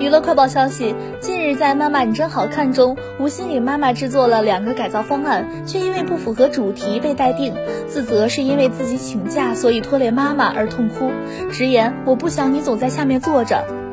娱乐快报消息近日在妈妈你真好看中吴昕给妈妈制作了两个改造方案却因为不符合主题被待定。自责是因为自己请假所以拖累妈妈而痛哭。直言我不想你总在下面坐着。